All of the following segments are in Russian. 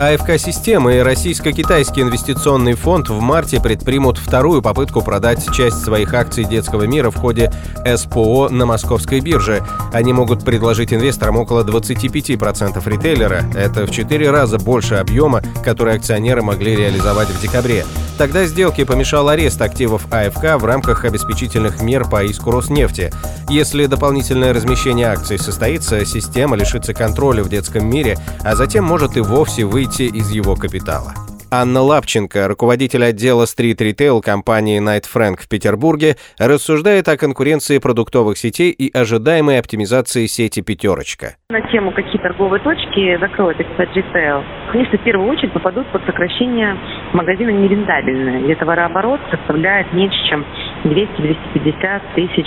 АФК-система и Российско-Китайский инвестиционный фонд в марте предпримут вторую попытку продать часть своих акций детского мира в ходе СПО на московской бирже. Они могут предложить инвесторам около 25% ритейлера. Это в 4 раза больше объема, который акционеры могли реализовать в декабре. Тогда сделке помешал арест активов АФК в рамках обеспечительных мер по иску Роснефти. Если дополнительное размещение акций состоится, система лишится контроля в детском мире, а затем может и вовсе выйти выйти из его капитала. Анна Лапченко, руководитель отдела стрит-ритейл компании Night Frank в Петербурге, рассуждает о конкуренции продуктовых сетей и ожидаемой оптимизации сети «Пятерочка». На тему, какие торговые точки закроют экспорт ритейл, конечно, в первую очередь попадут под сокращение магазина нерентабельные, где товарооборот составляет меньше, чем 200-250 тысяч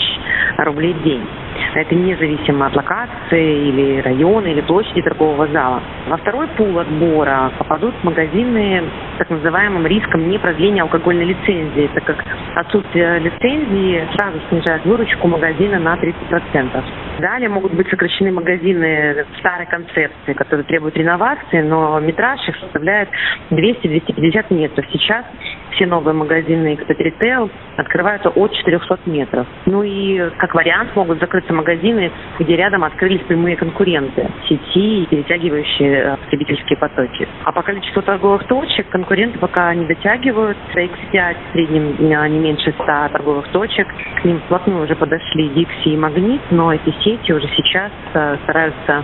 рублей в день. Это независимо от локации или района или площади торгового зала. Во второй пул отбора попадут магазины с так называемым риском непродления алкогольной лицензии, так как отсутствие лицензии сразу снижает выручку магазина на 30%. Далее могут быть сокращены магазины старой концепции, которые требуют реновации, но метраж их составляет 200-250 метров. Сейчас все новые магазины Retail открываются от 400 метров. Ну и как вариант могут закрыться магазины, где рядом открылись прямые конкуренты, сети, перетягивающие э, потребительские потоки. А по количеству торговых точек конкуренты пока не дотягивают. X5 в среднем э, не меньше 100 торговых точек. К ним вплотную уже подошли Dixie и Магнит, но эти сети уже сейчас э, стараются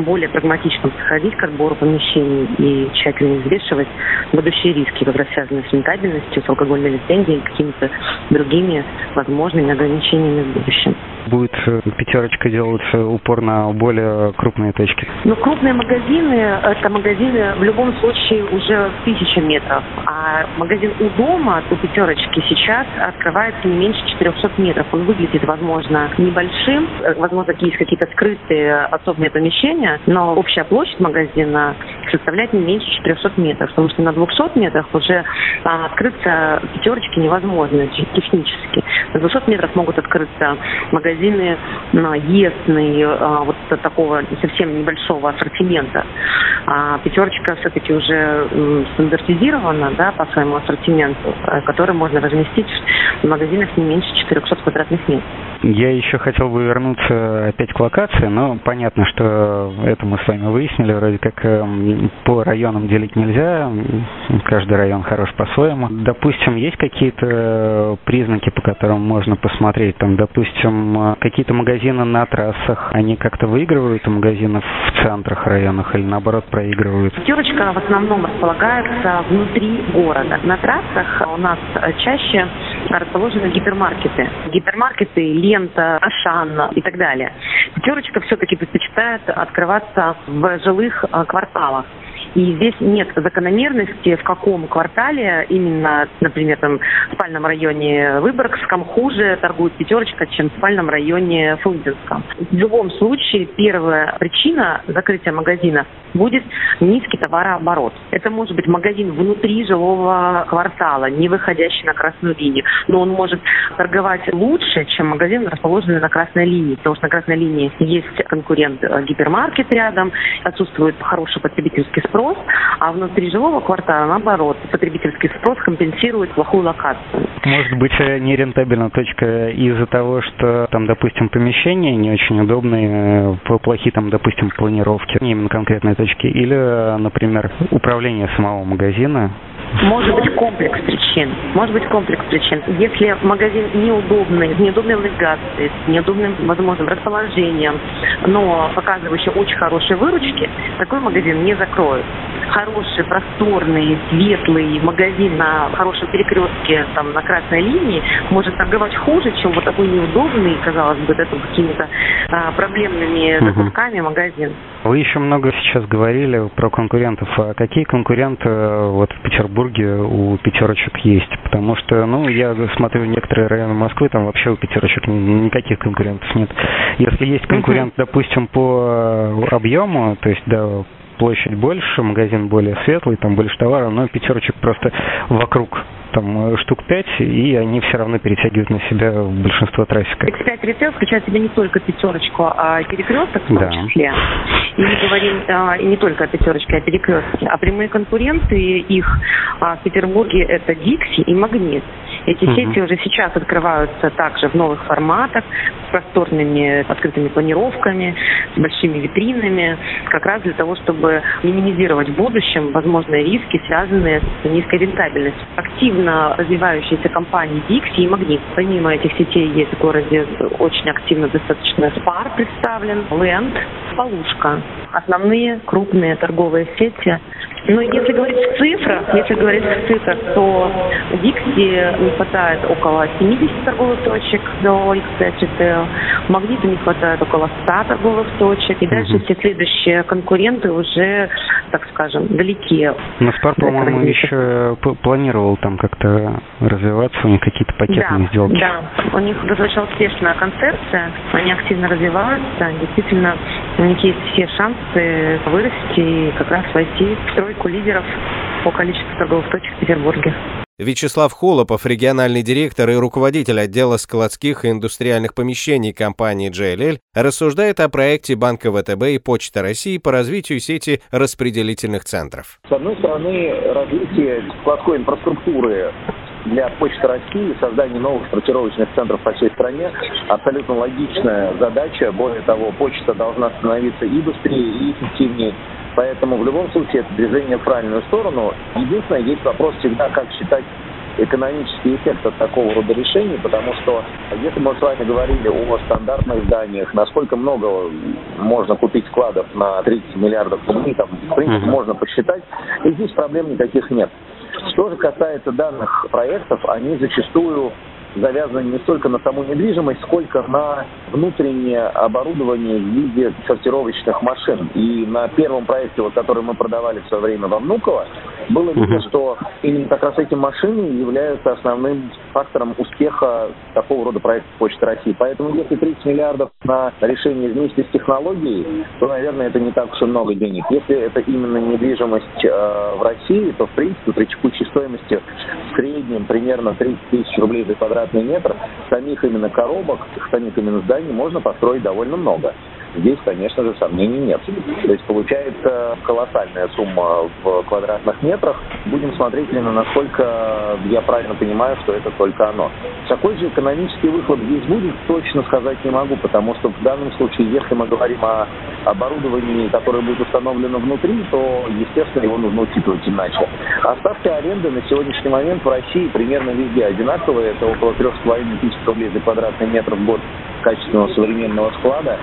более прагматично подходить к отбору помещений и тщательно взвешивать будущие риски, как раз связанные с рентабельностью, с алкогольной лицензией и какими-то другими возможными ограничениями в будущем. Будет э, пятерочка делать упор на более крупные точки? Ну, крупные магазины, это магазины в любом случае уже в тысячи метров. А магазин у дома, у пятерочки, сейчас открывается не меньше 400 метров. Он выглядит, возможно, небольшим. Возможно, есть какие-то скрытые особые помещения, но общая площадь магазина составляет не меньше 400 метров, потому что на 200 метрах уже а, открыться пятерочки невозможно технически. На 200 метров могут открыться магазины а, естные, а, вот такого совсем небольшого ассортимента. А пятерочка все-таки уже стандартизирована да, по своему ассортименту, э, который можно разместить в магазинах не меньше 400 квадратных метров. Я еще хотел бы вернуться опять к локации, но понятно, что это мы с вами выяснили, вроде как эм, по районам делить нельзя, каждый район хорош по-своему. Допустим, есть какие-то признаки, по которым можно посмотреть, там, допустим, какие-то магазины на трассах, они как-то выигрывают у магазинов в центрах районах или наоборот проигрывают? Пятерочка в основном располагается внутри города. На трассах у нас чаще расположены гипермаркеты. Гипермаркеты, лента, Ашан и так далее. Пятерочка все-таки предпочитает открываться в жилых а, кварталах. И здесь нет закономерности, в каком квартале именно, например, там, в спальном районе Выборгском хуже торгует пятерочка, чем в спальном районе Фрунзенском. В любом случае, первая причина закрытия магазина будет низкий товарооборот. Это может быть магазин внутри жилого квартала, не выходящий на красную линию, но он может торговать лучше, чем магазин, расположенный на красной линии, потому что на красной линии есть конкурент э, гипермаркет рядом, отсутствует хороший потребительский спрос, а внутри жилого квартала, наоборот, потребительский спрос компенсирует плохую локацию. Может быть, э, нерентабельна точка из-за того, что там, допустим, помещения не очень удобные, э, плохие там, допустим, планировки, не именно конкретной точки, или, например, управление самого магазина может быть комплекс причин. Может быть комплекс причин. Если магазин неудобный, с неудобной локацией, с неудобным, возможным расположением, но показывающий очень хорошие выручки, такой магазин не закроют. Хороший, просторный, светлый магазин на хорошем перекрестке, там, на красной линии, может торговать хуже, чем вот такой неудобный, казалось бы, это какими-то а, проблемными закупками магазин. Вы еще много сейчас говорили про конкурентов. А какие конкуренты э, вот в Петербурге у пятерочек есть? Потому что, ну, я смотрю некоторые районы Москвы, там вообще у пятерочек никаких конкурентов нет. Если есть конкурент, допустим, по объему, то есть, да, площадь больше, магазин более светлый, там больше товара, но пятерочек просто вокруг там э, штук пять, и они все равно перетягивают на себя большинство трафика. X5 ритейл включает в себя не только пятерочку, а перекресток в том да. числе. И мы говорим а, и не только о пятерочке, а о перекрестке. А прямые конкуренты их а, в Петербурге это Дикси и Магнит. Эти угу. сети уже сейчас открываются также в новых форматах, с просторными открытыми планировками, с большими витринами, как раз для того, чтобы минимизировать в будущем возможные риски, связанные с низкой рентабельностью. Активно развивающиеся компании Dixie и Магнит. Помимо этих сетей есть в городе очень активно достаточно Spar представлен, Land, Полушка. Основные крупные торговые сети. Но если говорить в цифрах, если говорить в цифрах, то Дикси не хватает около 70 торговых точек до X5 Retail, Магниту не хватает около 100 торговых точек, и дальше все следующие конкуренты уже, так скажем, далеки. Но Спар, по-моему, еще планировал там как-то развиваться, у них какие-то пакетные да, сделки. Да, у них достаточно успешная концепция, они активно развиваются, действительно, у них есть все шансы вырасти и как раз войти в тройку лидеров по количеству торговых точек в Петербурге. Вячеслав Холопов, региональный директор и руководитель отдела складских и индустриальных помещений компании JLL, рассуждает о проекте Банка ВТБ и Почта России по развитию сети распределительных центров. С одной стороны, развитие складской инфраструктуры для Почты России создание новых сортировочных центров по всей стране абсолютно логичная задача. Более того, почта должна становиться и быстрее, и эффективнее. Поэтому в любом случае это движение в правильную сторону. Единственное, есть вопрос всегда, как считать экономический эффект от такого рода решений, потому что если мы с вами говорили о стандартных зданиях, насколько много можно купить складов на 30 миллиардов рублей, там, в принципе, можно посчитать, и здесь проблем никаких нет. Что же касается данных проектов, они зачастую завязаны не столько на саму недвижимость, сколько на внутреннее оборудование в виде сортировочных машин. И на первом проекте, вот, который мы продавали в свое время во Внуково, было видно, что именно как раз эти машины являются основным фактором успеха такого рода проекта Почты России. Поэтому если 30 миллиардов на решение вместе с технологией, то, наверное, это не так уж и много денег. Если это именно недвижимость э, в России, то, в принципе, при текущей стоимости в среднем примерно 30 тысяч рублей за квадратный метр самих именно коробок, самих именно зданий можно построить довольно много. Здесь, конечно же, сомнений нет. То есть получается колоссальная сумма в квадратных метрах. Будем смотреть именно насколько я правильно понимаю, что это только оно. Какой же экономический выхлоп здесь будет, точно сказать не могу, потому что в данном случае, если мы говорим о оборудовании, которое будет установлено внутри, то, естественно, его нужно учитывать иначе. А аренды на сегодняшний момент в России примерно везде одинаковые. Это около 3,5 тысяч рублей за квадратный метр в год качественного современного склада,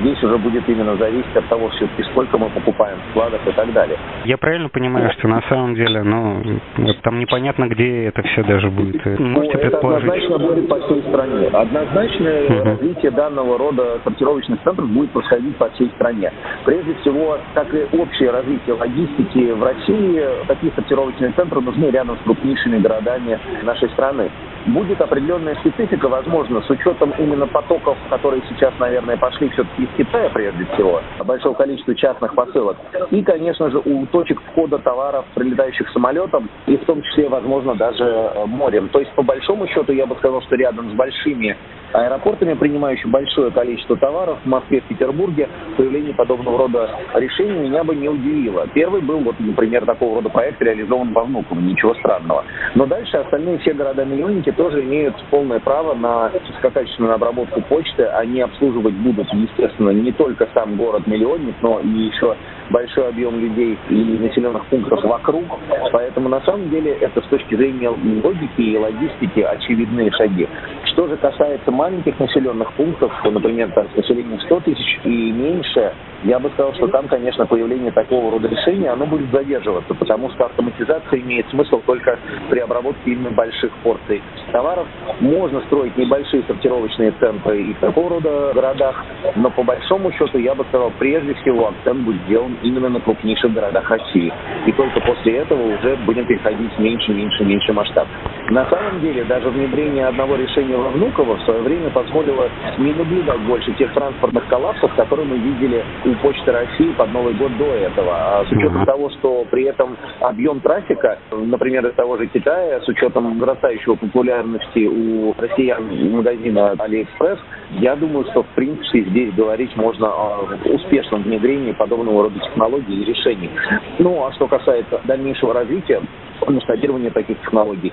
здесь уже будет именно зависеть от того, все-таки сколько мы покупаем складов и так далее. Я правильно понимаю, что на самом деле, ну, там непонятно, где это все даже будет? Можете ну, это однозначно будет по всей стране. Однозначно uh-huh. развитие данного рода сортировочных центров будет происходить по всей стране. Прежде всего, как и общее развитие логистики в России, такие сортировочные центры нужны рядом с крупнейшими городами нашей страны. Будет определенная специфика, возможно, с учетом именно потоков, которые сейчас, наверное, пошли все-таки из Китая, прежде всего, большого количества частных посылок. И, конечно же, у точек входа товаров, прилетающих самолетом, и в том числе, возможно, даже э, морем. То есть, по большому счету, я бы сказал, что рядом с большими аэропортами, принимающими большое количество товаров в Москве, в Петербурге, появление подобного рода решений меня бы не удивило. Первый был, вот, например, такого рода проект реализован во Внуково, ничего странного. Но дальше остальные все города-миллионники тоже имеют полное право на высококачественную обработку почты. Они обслуживать будут, естественно, не только сам город-миллионник, но и еще большой объем людей и населенных пунктов вокруг. Поэтому на самом деле это с точки зрения логики и логистики очевидные шаги. Что же касается маленьких населенных пунктов, например, там, с населением 100 тысяч и меньше, я бы сказал, что там, конечно, появление такого рода решения, оно будет задерживаться, потому что автоматизация имеет смысл только при обработке именно больших порций товаров. Можно строить небольшие сортировочные центры и в такого рода городах, но по большому счету, я бы сказал, прежде всего акцент будет сделан именно на крупнейших городах России. И только после этого уже будем переходить меньше, меньше, меньше масштаб. На самом деле, даже внедрение одного решения во Внуково в свое время позволило не наблюдать больше тех транспортных коллапсов, которые мы видели у Почты России под Новый год до этого. А с учетом uh-huh. того, что при этом объем трафика, например, из того же Китая, с учетом нарастающего популярности у россиян магазина Алиэкспресс, я думаю, что в принципе здесь говорить можно о успешном внедрении подобного рода технологий и решений. Ну, а что касается дальнейшего развития, масштабирования таких технологий,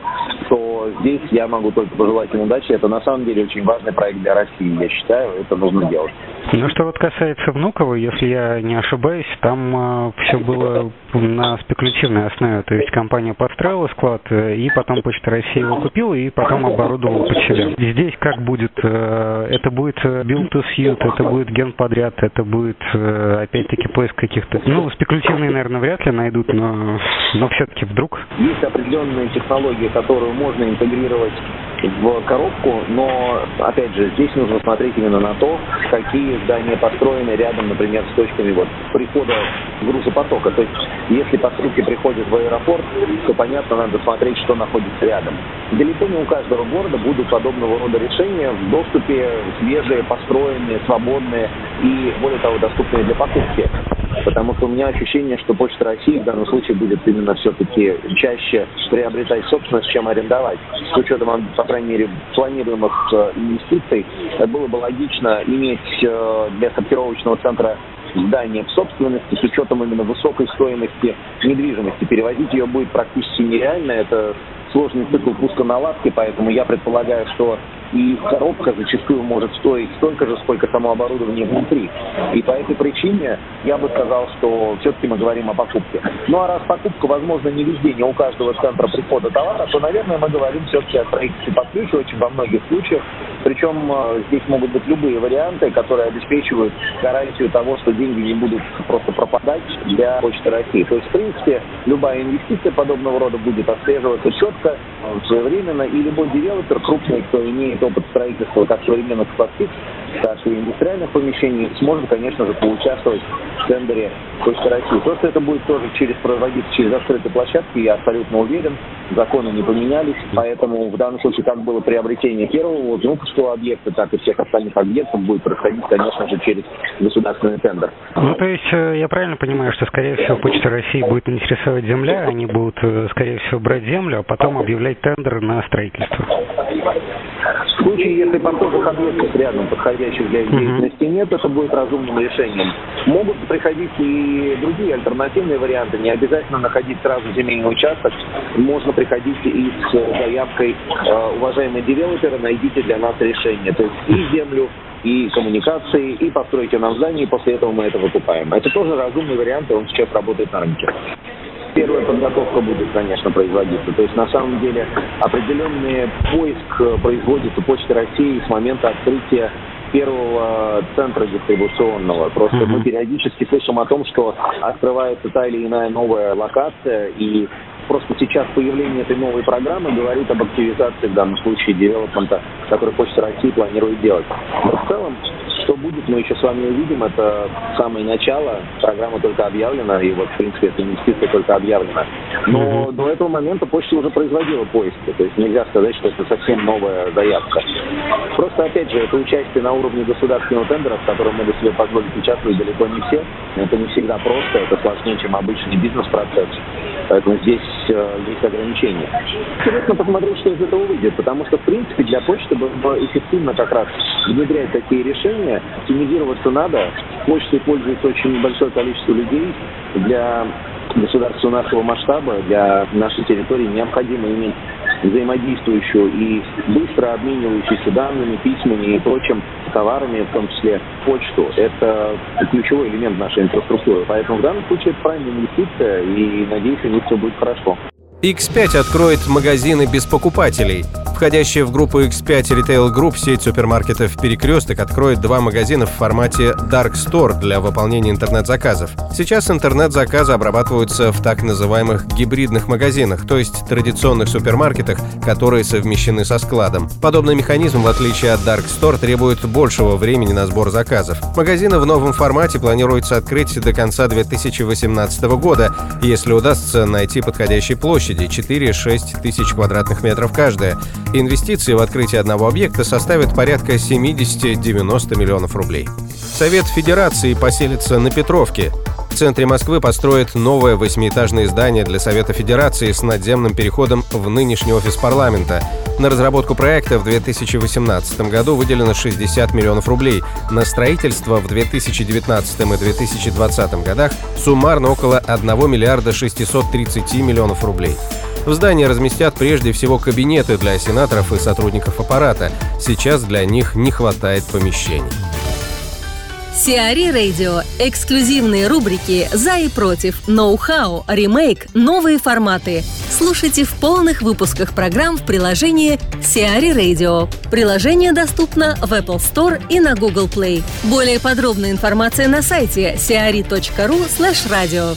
то здесь я могу только пожелать им удачи. Это на самом деле очень важный проект для России, я считаю, это нужно делать. Ну, что вот касается Внуково, если я не ошибаюсь, там э, все было на спекулятивной основе. То есть компания подстроила склад, э, и потом Почта России его купила, и потом оборудовала под себя. Здесь как будет? Э, это будет build to suit, это будет ген подряд, это будет, э, опять-таки, поиск каких-то... Ну, спекулятивные, наверное, вряд ли найдут, но, но все-таки вдруг. Есть определенные технологии, которые можно интегрировать в коробку, но, опять же, здесь нужно смотреть именно на то, какие здания построены рядом, например, с точками вот прихода грузопотока. То есть, если посылки приходят в аэропорт, то, понятно, надо смотреть, что находится рядом. Далеко не у каждого города будут подобного рода решения в доступе свежие, построенные, свободные и, более того, доступные для покупки. Потому что у меня ощущение, что Почта России в данном случае будет именно все-таки чаще приобретать собственность, чем арендовать. С учетом, по крайней мере, планируемых э, инвестиций, было бы логично иметь э, для сортировочного центра здание в собственности с учетом именно высокой стоимости недвижимости. Перевозить ее будет практически нереально. Это сложный цикл пуска-наладки, поэтому я предполагаю, что и коробка зачастую может стоить столько же, сколько само оборудование внутри. И по этой причине я бы сказал, что все-таки мы говорим о покупке. Ну а раз покупка, возможно, не везде, не у каждого центра прихода товара, то, наверное, мы говорим все-таки о строительстве под ключ очень во многих случаях. Причем э, здесь могут быть любые варианты, которые обеспечивают гарантию того, что деньги не будут просто пропадать для Почты России. То есть, в принципе, любая инвестиция подобного рода будет отслеживаться четко, э, своевременно, и любой девелопер крупный, кто имеет опыт строительства как современных складских, так и индустриальных помещений, сможет, конечно же, поучаствовать в тендере Почты России. Просто это будет тоже через проводиться через закрытые площадки, я абсолютно уверен. Законы не поменялись, поэтому в данном случае как было приобретение первого внутреннего объекта, так и всех остальных объектов будет происходить, конечно же, через государственный тендер. Ну, то есть э, я правильно понимаю, что, скорее всего, Почта России будет интересовать земля, они будут, э, скорее всего, брать землю, а потом объявлять тендер на строительство? Случае, если портовых объектов рядом подходящих для деятельности нет, это будет разумным решением. Могут приходить и другие альтернативные варианты. Не обязательно находить сразу земельный участок. Можно приходить и с заявкой э, «Уважаемые девелоперы, найдите для нас решение». То есть и землю, и коммуникации, и постройте нам здание, и после этого мы это выкупаем. Это тоже разумный вариант, и он сейчас работает на рынке первая подготовка будет, конечно, производиться. То есть, на самом деле, определенный поиск производится Почта России с момента открытия первого центра дистрибуционного. Просто mm-hmm. мы периодически слышим о том, что открывается та или иная новая локация, и просто сейчас появление этой новой программы говорит об активизации в данном случае девелопмента, который Почта России планирует делать. Но в целом что будет, мы еще с вами увидим. Это самое начало. Программа только объявлена, и вот, в принципе, эта инвестиция только объявлена. Но mm-hmm. до этого момента почта уже производила поиски. То есть нельзя сказать, что это совсем новая заявка. Просто, опять же, это участие на уровне государственного тендера, в котором могут себе позволить участвовать далеко не все. Это не всегда просто, это сложнее, чем обычный бизнес-процесс. Поэтому здесь э, есть ограничения. Интересно посмотреть, что из этого выйдет, потому что, в принципе, для почты было эффективно как раз внедрять такие решения. Оптимизироваться надо. Почтой пользуется очень большое количество людей. Для государства нашего масштаба, для нашей территории необходимо иметь взаимодействующую и быстро обменивающуюся данными, письмами и прочим товарами, в том числе почту. Это ключевой элемент нашей инфраструктуры. Поэтому в данном случае это правильная инвестиция, и надеюсь, у них все будет хорошо. X5 откроет магазины без покупателей. Входящая в группу X5 Retail Group сеть супермаркетов «Перекресток» откроет два магазина в формате Dark Store для выполнения интернет-заказов. Сейчас интернет-заказы обрабатываются в так называемых гибридных магазинах, то есть традиционных супермаркетах, которые совмещены со складом. Подобный механизм, в отличие от Dark Store, требует большего времени на сбор заказов. Магазины в новом формате планируется открыть до конца 2018 года, если удастся найти подходящие площади – 4-6 тысяч квадратных метров каждая. Инвестиции в открытие одного объекта составят порядка 70-90 миллионов рублей. Совет Федерации поселится на Петровке. В центре Москвы построят новое восьмиэтажное здание для Совета Федерации с надземным переходом в нынешний офис парламента. На разработку проекта в 2018 году выделено 60 миллионов рублей. На строительство в 2019 и 2020 годах суммарно около 1 миллиарда 630 миллионов рублей. В здании разместят прежде всего кабинеты для сенаторов и сотрудников аппарата. Сейчас для них не хватает помещений. Сиари Радио. Эксклюзивные рубрики «За и против», «Ноу-хау», «Ремейк», «Новые форматы». Слушайте в полных выпусках программ в приложении Сиари Radio. Приложение доступно в Apple Store и на Google Play. Более подробная информация на сайте siari.ru slash radio.